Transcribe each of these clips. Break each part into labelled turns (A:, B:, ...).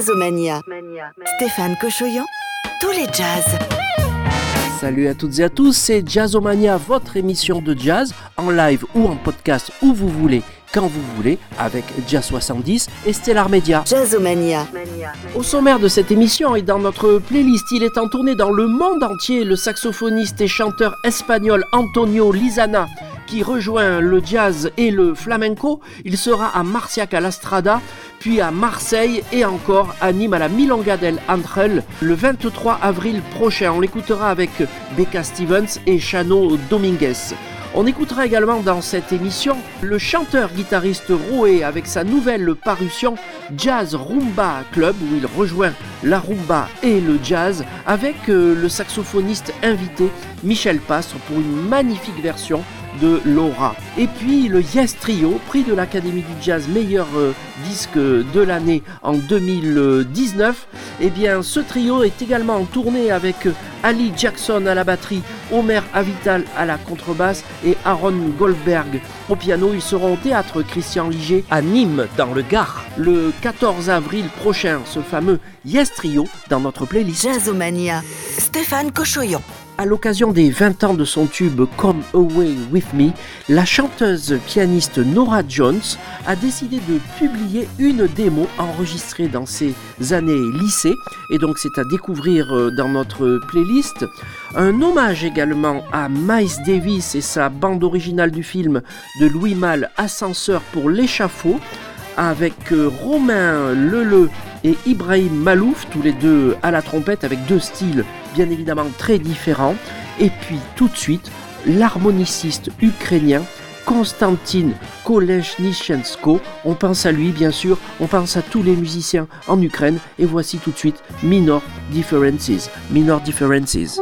A: Jazzomania. Stéphane Cochoyan, tous les jazz.
B: Salut à toutes et à tous, c'est Jazzomania, votre émission de jazz en live ou en podcast où vous voulez, quand vous voulez, avec Jazz 70 et Stellar Media.
A: Jazzomania.
B: Au sommaire de cette émission et dans notre playlist, il est en tournée dans le monde entier le saxophoniste et chanteur espagnol Antonio Lizana rejoint le jazz et le flamenco. Il sera à Marciac à l'Astrada, puis à Marseille et encore à Nîmes à la Milonga del Angel le 23 avril prochain. On l'écoutera avec Becca Stevens et Chano Dominguez. On écoutera également dans cette émission le chanteur-guitariste Roé avec sa nouvelle parution Jazz Rumba Club où il rejoint la rumba et le jazz avec euh, le saxophoniste invité Michel Pastre pour une magnifique version de Laura. Et puis le Yes Trio, prix de l'Académie du Jazz meilleur euh, disque de l'année en 2019. Eh bien ce trio est également en tournée avec euh, Ali Jackson à la batterie, Omer Avital à la contrebasse et Aaron Goldberg au piano. Ils seront au théâtre Christian Liger à Nîmes dans le Gard le 14 avril prochain. Ce fameux Yes Trio dans notre playlist.
A: Jazzomania. Stéphane Cochoyan.
B: À l'occasion des 20 ans de son tube Come Away With Me, la chanteuse pianiste Nora Jones a décidé de publier une démo enregistrée dans ses années lycée et donc c'est à découvrir euh, dans notre playlist. Un hommage également à Miles Davis et sa bande originale du film de Louis Malle Ascenseur pour l'échafaud avec euh, Romain Leleu et Ibrahim Malouf, tous les deux à la trompette avec deux styles bien évidemment très différents. Et puis tout de suite, l'harmoniciste ukrainien Konstantin Kolesnichenko. On pense à lui bien sûr, on pense à tous les musiciens en Ukraine. Et voici tout de suite Minor Differences. Minor Differences.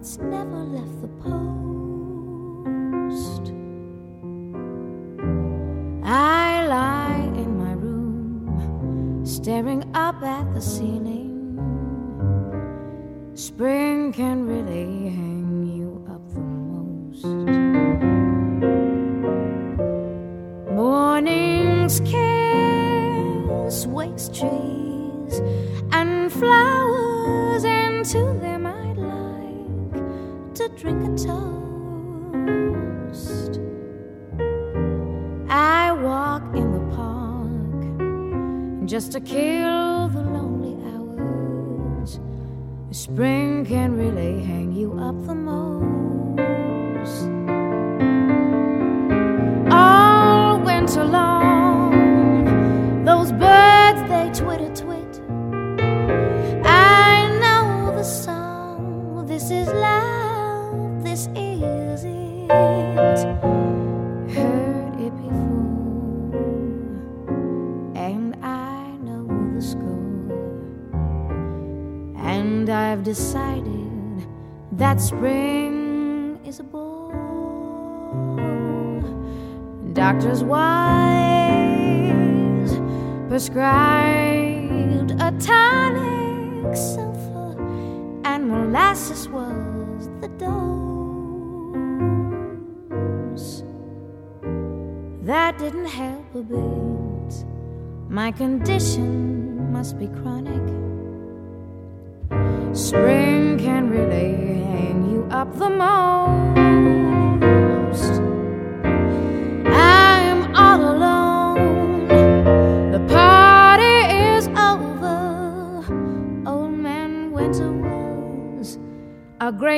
C: that's never left the post. I lie in my room, staring up at the ceiling. Spring can really hang. just a kid. Doctors' wives prescribed a tonic sulfur, and molasses was the dose. That didn't help a bit. My condition must be chronic. Spring can really hang you up the most.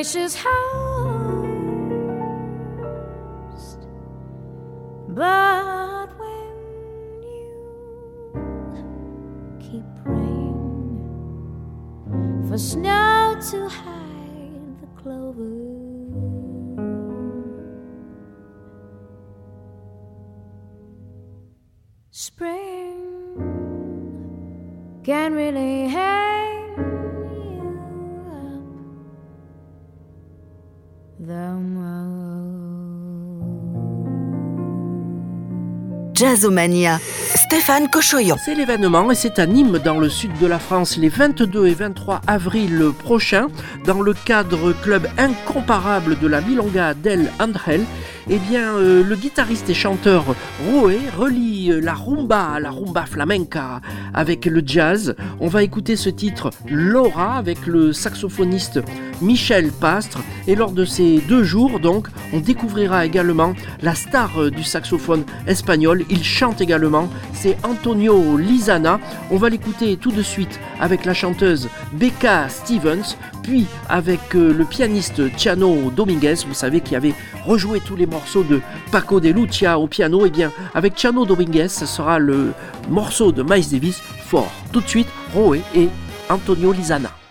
C: gracious, how
A: Jazzomania, Stéphane Cochoyon.
B: C'est l'événement et c'est à Nîmes dans le sud de la France les 22 et 23 avril prochains dans le cadre club incomparable de la Milonga del Angel eh bien, euh, le guitariste et chanteur Roé relie euh, la rumba, la rumba flamenca avec le jazz. On va écouter ce titre Laura avec le saxophoniste Michel Pastre. Et lors de ces deux jours, donc, on découvrira également la star euh, du saxophone espagnol. Il chante également, c'est Antonio Lizana. On va l'écouter tout de suite avec la chanteuse Becca Stevens, puis avec le pianiste Tiano Dominguez, vous savez, qui avait rejoué tous les morceau de Paco de Lucia au piano, et eh bien avec Chano Dominguez, ce sera le morceau de Miles Davis fort. Tout de suite, Roé et Antonio Lizana.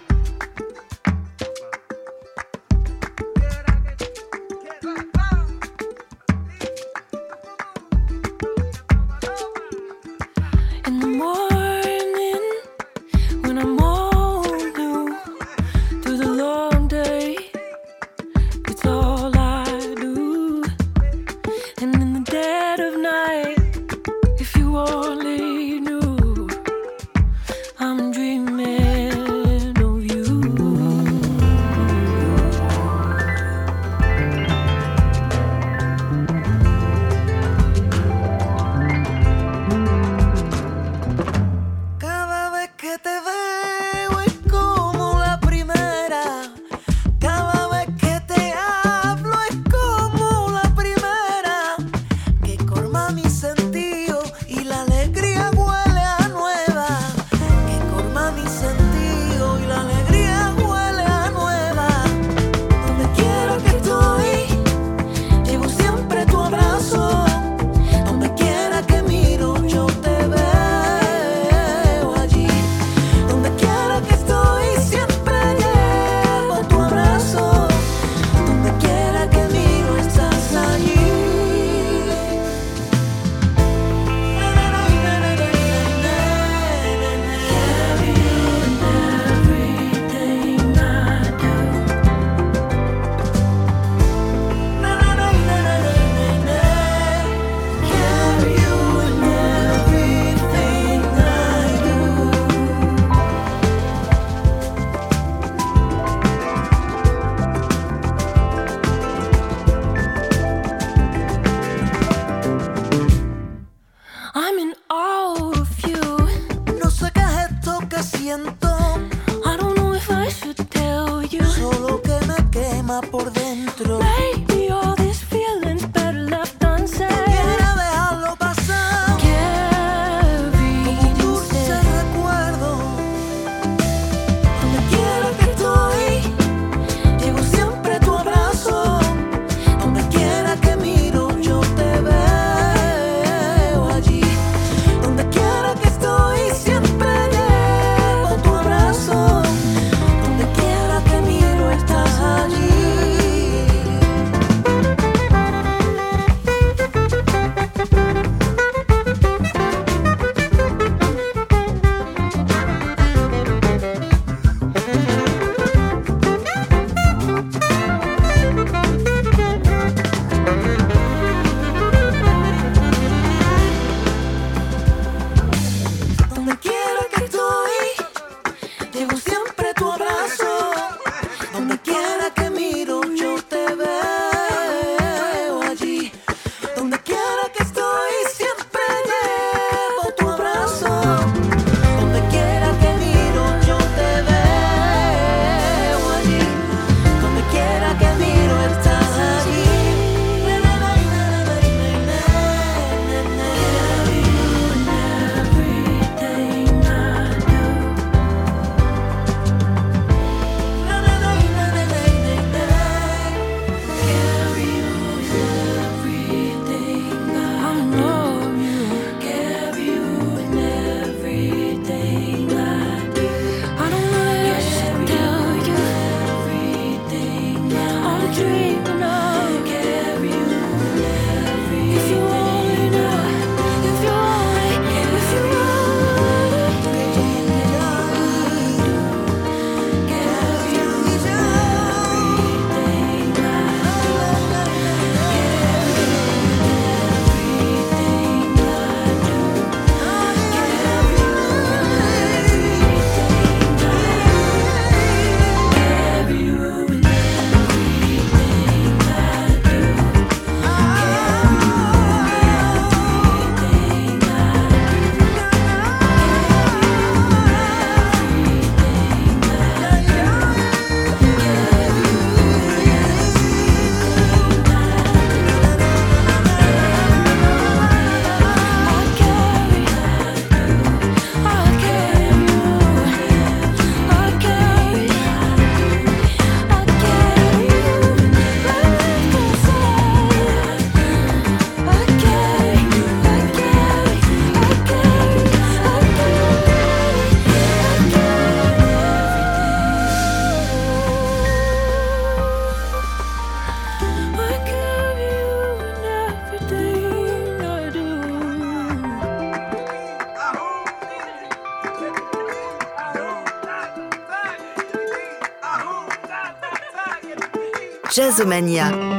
A: Jazzomania.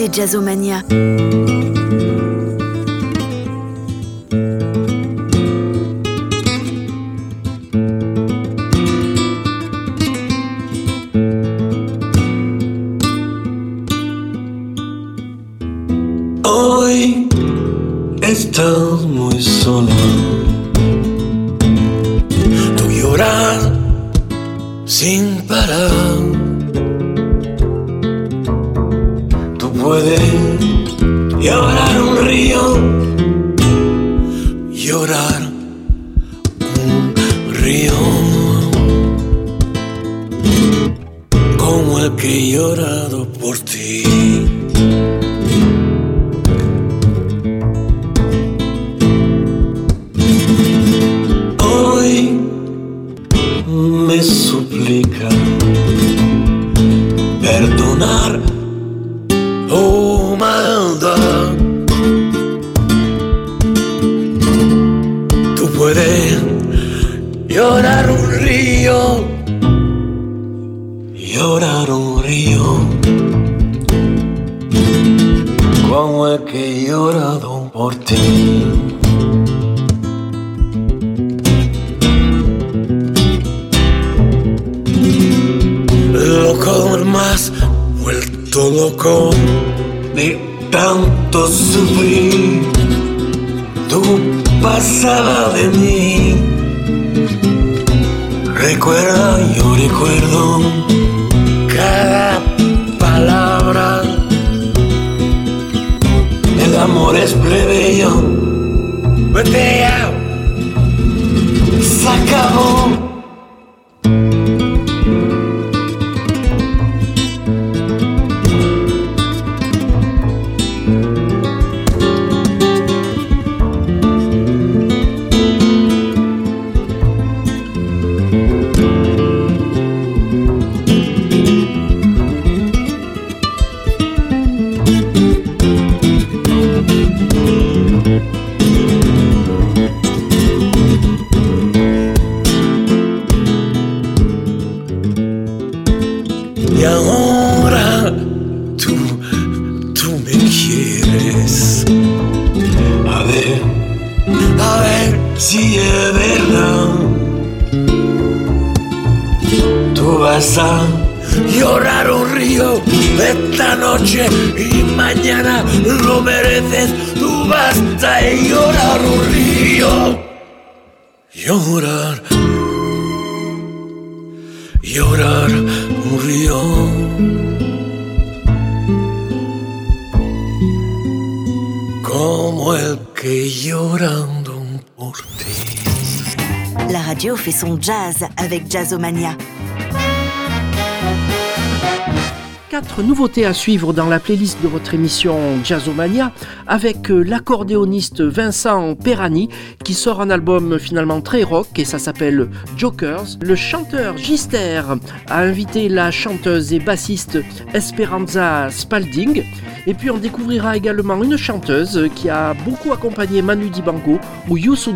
A: Écoutez Jazzomania. Jazz avec Jazzomania.
B: Quatre nouveautés à suivre dans la playlist de votre émission Jazzomania avec euh, l'accordéoniste Vincent Perani qui sort un album finalement très rock et ça s'appelle Jokers. Le chanteur Gister a invité la chanteuse et bassiste Esperanza Spalding et puis on découvrira également une chanteuse qui a beaucoup accompagné Manu Dibango ou Youssou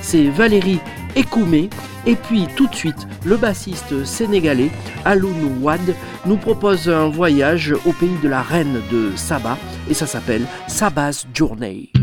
B: c'est Valérie Ekoumé. Et puis tout de suite, le bassiste sénégalais Aloun Wad nous propose un voyage au pays de la reine de Saba et ça s'appelle Saba's Journey.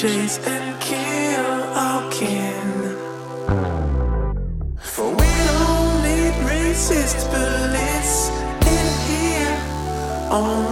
D: chase and kill our kin. For we don't need racist police in here.
C: on.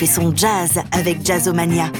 A: fait son jazz avec Jazzomania.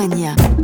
E: Jazzomania.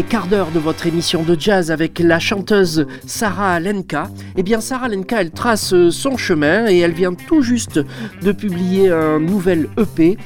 B: Quart d'heure de votre émission de jazz avec la chanteuse Sarah Lenka. Eh bien, Sarah Lenka, elle trace son chemin et elle vient tout juste de publier un nouvel EP.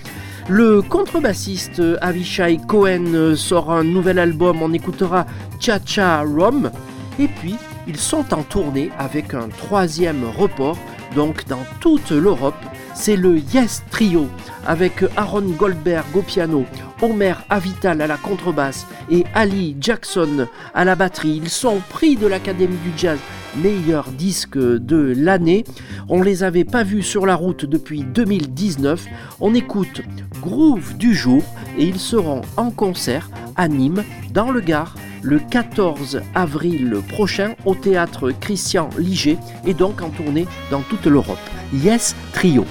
B: Le contrebassiste Avishai Cohen sort un nouvel album, on écoutera Cha Cha Rom. Et puis, ils sont en tournée avec un troisième report, donc dans toute l'Europe. C'est le Yes Trio, avec Aaron Goldberg au piano, Omer Avital à la contrebasse et Ali Jackson à la batterie. Ils sont prix de l'Académie du Jazz, meilleur disque de l'année. On les avait pas vus sur la route depuis 2019. On écoute Groove du jour et ils seront en concert à Nîmes, dans le Gard, le 14 avril prochain au théâtre Christian Liger et donc en tournée dans toute l'Europe. Yes Trio.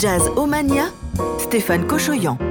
C: Jazz Omania, Stéphane Cochoyan.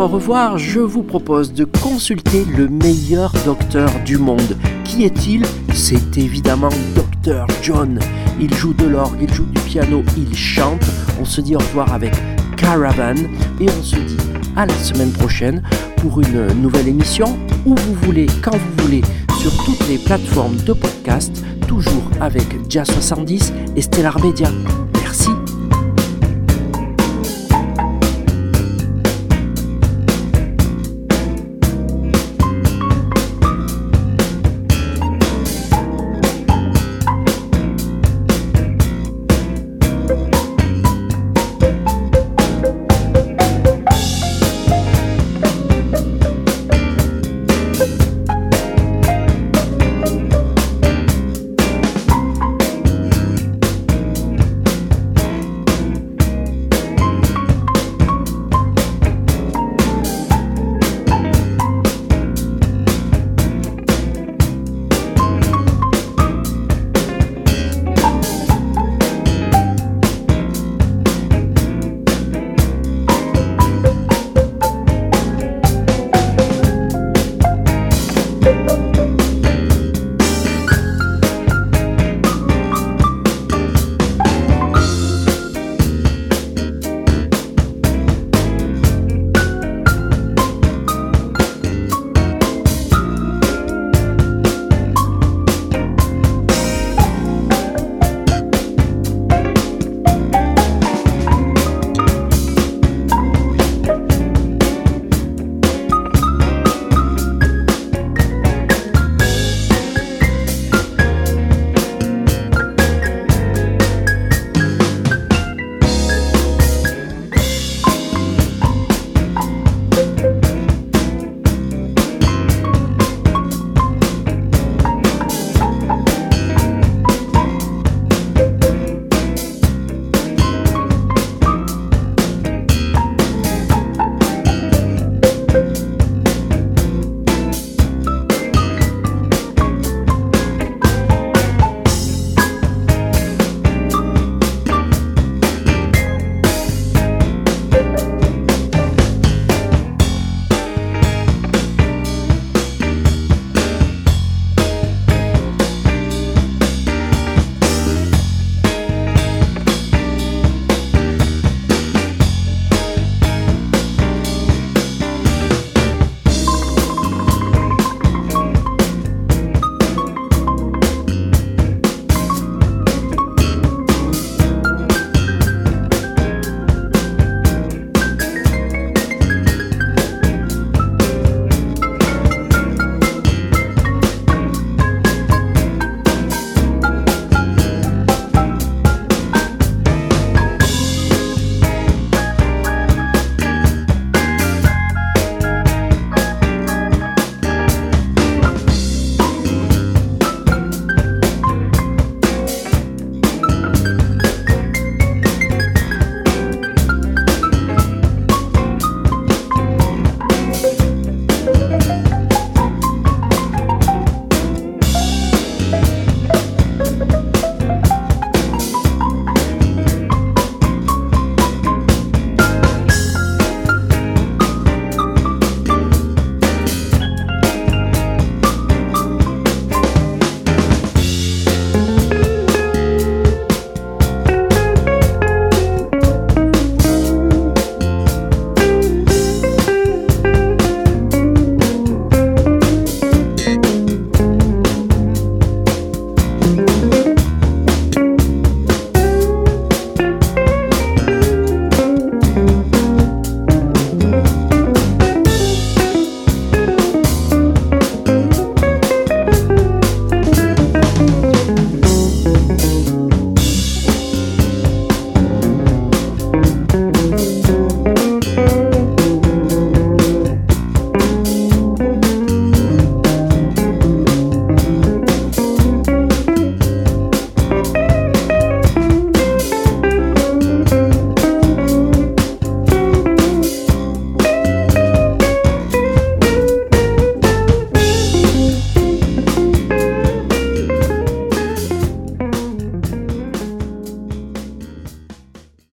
B: Au revoir, je vous propose de consulter le meilleur docteur du monde. Qui est-il? C'est évidemment Dr John. Il joue de l'orgue, il joue du piano, il chante. On se dit au revoir avec Caravan et on se dit à la semaine prochaine pour une nouvelle émission où vous voulez, quand vous voulez, sur toutes les plateformes de podcast, toujours avec Jazz 70 et Stellar Media.